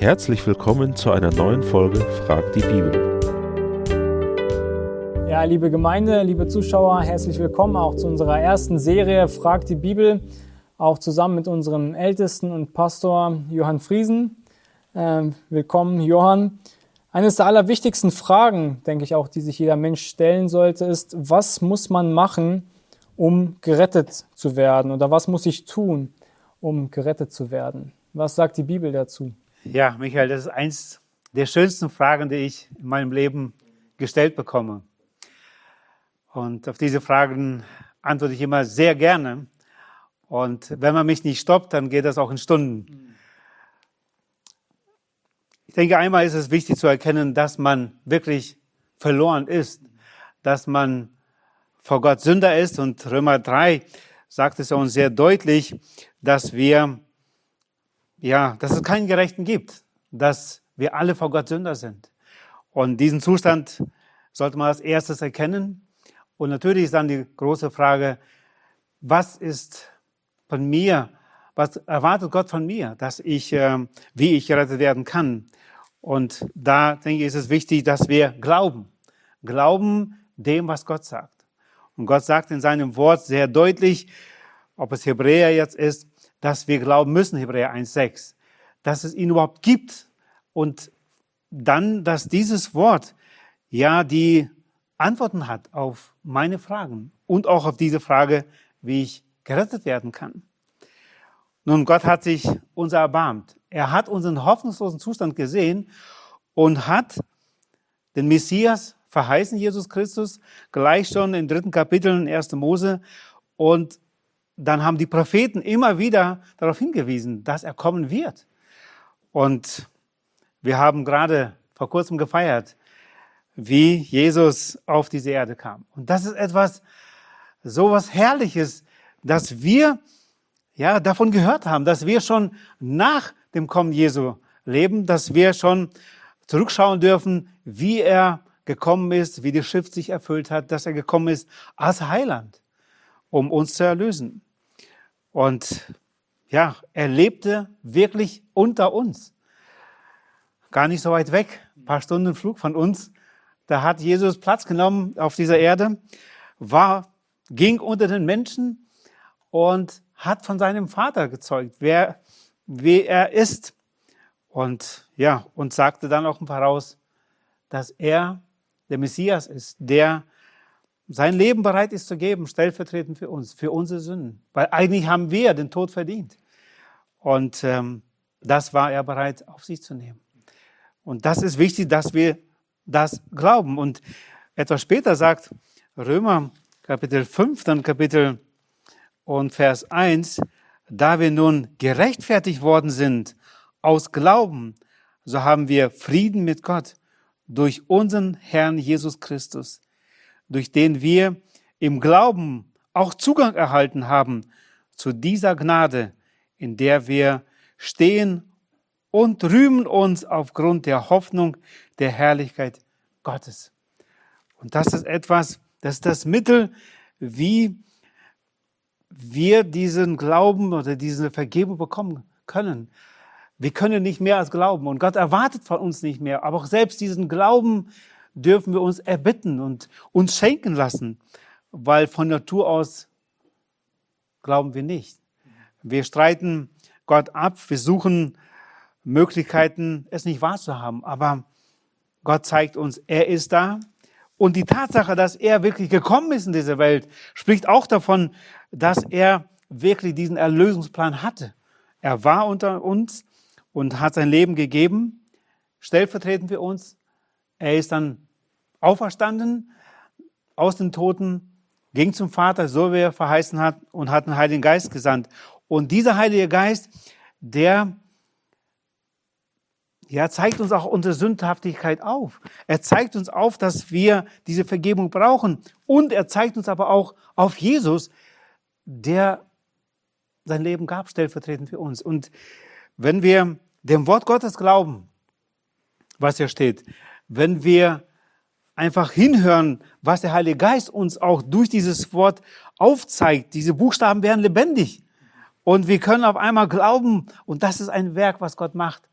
Herzlich willkommen zu einer neuen Folge Frag die Bibel. Ja, liebe Gemeinde, liebe Zuschauer, herzlich willkommen auch zu unserer ersten Serie Frag die Bibel, auch zusammen mit unserem Ältesten und Pastor Johann Friesen. Ähm, willkommen, Johann. Eines der allerwichtigsten Fragen, denke ich auch, die sich jeder Mensch stellen sollte, ist, was muss man machen, um gerettet zu werden? Oder was muss ich tun, um gerettet zu werden? Was sagt die Bibel dazu? Ja, Michael, das ist eins der schönsten Fragen, die ich in meinem Leben gestellt bekomme. Und auf diese Fragen antworte ich immer sehr gerne. Und wenn man mich nicht stoppt, dann geht das auch in Stunden. Ich denke, einmal ist es wichtig zu erkennen, dass man wirklich verloren ist, dass man vor Gott Sünder ist. Und Römer 3 sagt es uns sehr deutlich, dass wir ja, dass es keinen Gerechten gibt, dass wir alle vor Gott Sünder sind. Und diesen Zustand sollte man als erstes erkennen. Und natürlich ist dann die große Frage, was ist von mir, was erwartet Gott von mir, dass ich, äh, wie ich gerettet werden kann. Und da denke ich, ist es wichtig, dass wir glauben. Glauben dem, was Gott sagt. Und Gott sagt in seinem Wort sehr deutlich, ob es Hebräer jetzt ist, dass wir glauben müssen, Hebräer 1,6, dass es ihn überhaupt gibt und dann, dass dieses Wort ja die Antworten hat auf meine Fragen und auch auf diese Frage, wie ich gerettet werden kann. Nun, Gott hat sich uns erbarmt. Er hat unseren hoffnungslosen Zustand gesehen und hat den Messias verheißen, Jesus Christus, gleich schon im dritten Kapitel in 1. Mose. Und dann haben die Propheten immer wieder darauf hingewiesen, dass er kommen wird. Und wir haben gerade vor kurzem gefeiert, wie Jesus auf diese Erde kam. Und das ist etwas, so was Herrliches, dass wir ja davon gehört haben, dass wir schon nach dem Kommen Jesu leben, dass wir schon zurückschauen dürfen, wie er gekommen ist, wie die Schrift sich erfüllt hat, dass er gekommen ist als Heiland, um uns zu erlösen. Und ja, er lebte wirklich unter uns. Gar nicht so weit weg, ein paar Stunden Flug von uns. Da hat Jesus Platz genommen auf dieser Erde, war, ging unter den Menschen und hat von seinem Vater gezeugt, wer, wer er ist. Und ja, und sagte dann auch voraus, dass er der Messias ist, der sein Leben bereit ist zu geben, stellvertretend für uns, für unsere Sünden. Weil eigentlich haben wir den Tod verdient. Und ähm, das war er bereit auf sich zu nehmen. Und das ist wichtig, dass wir das glauben. Und etwas später sagt Römer Kapitel 5, dann Kapitel und Vers 1, da wir nun gerechtfertigt worden sind aus Glauben, so haben wir Frieden mit Gott durch unseren Herrn Jesus Christus durch den wir im Glauben auch Zugang erhalten haben zu dieser Gnade, in der wir stehen und rühmen uns aufgrund der Hoffnung der Herrlichkeit Gottes. Und das ist etwas, das ist das Mittel, wie wir diesen Glauben oder diese Vergebung bekommen können. Wir können nicht mehr als glauben und Gott erwartet von uns nicht mehr. Aber auch selbst diesen Glauben dürfen wir uns erbitten und uns schenken lassen, weil von Natur aus glauben wir nicht. Wir streiten Gott ab, wir suchen Möglichkeiten, es nicht wahrzuhaben, aber Gott zeigt uns, er ist da. Und die Tatsache, dass er wirklich gekommen ist in diese Welt, spricht auch davon, dass er wirklich diesen Erlösungsplan hatte. Er war unter uns und hat sein Leben gegeben, stellvertretend für uns. Er ist dann auferstanden aus den Toten, ging zum Vater, so wie er verheißen hat, und hat den Heiligen Geist gesandt. Und dieser Heilige Geist, der ja, zeigt uns auch unsere Sündhaftigkeit auf. Er zeigt uns auf, dass wir diese Vergebung brauchen. Und er zeigt uns aber auch auf Jesus, der sein Leben gab, stellvertretend für uns. Und wenn wir dem Wort Gottes glauben, was hier steht, wenn wir einfach hinhören, was der Heilige Geist uns auch durch dieses Wort aufzeigt, diese Buchstaben werden lebendig. Und wir können auf einmal glauben, und das ist ein Werk, was Gott macht.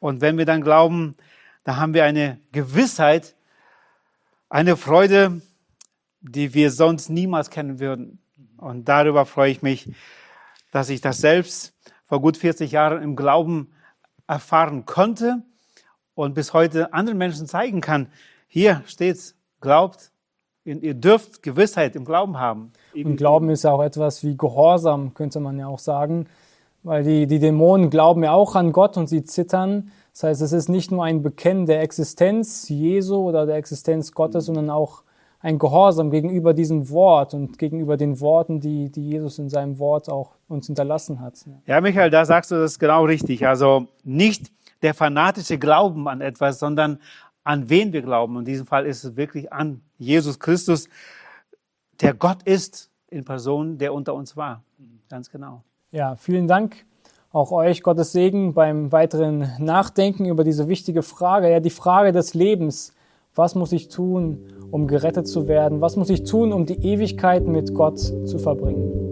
Und wenn wir dann glauben, da haben wir eine Gewissheit, eine Freude, die wir sonst niemals kennen würden. Und darüber freue ich mich, dass ich das selbst vor gut 40 Jahren im Glauben erfahren konnte und bis heute anderen Menschen zeigen kann. Hier steht's, glaubt, ihr dürft Gewissheit im Glauben haben. Und Glauben ist ja auch etwas wie Gehorsam, könnte man ja auch sagen, weil die, die Dämonen glauben ja auch an Gott und sie zittern. Das heißt, es ist nicht nur ein Bekennen der Existenz Jesu oder der Existenz Gottes, sondern auch ein Gehorsam gegenüber diesem Wort und gegenüber den Worten, die, die Jesus in seinem Wort auch uns hinterlassen hat. Ja, Michael, da sagst du das genau richtig. Also nicht der fanatische Glauben an etwas, sondern an wen wir glauben. In diesem Fall ist es wirklich an Jesus Christus, der Gott ist in Person, der unter uns war. Ganz genau. Ja, vielen Dank auch euch, Gottes Segen beim weiteren Nachdenken über diese wichtige Frage, ja, die Frage des Lebens. Was muss ich tun, um gerettet zu werden? Was muss ich tun, um die Ewigkeit mit Gott zu verbringen?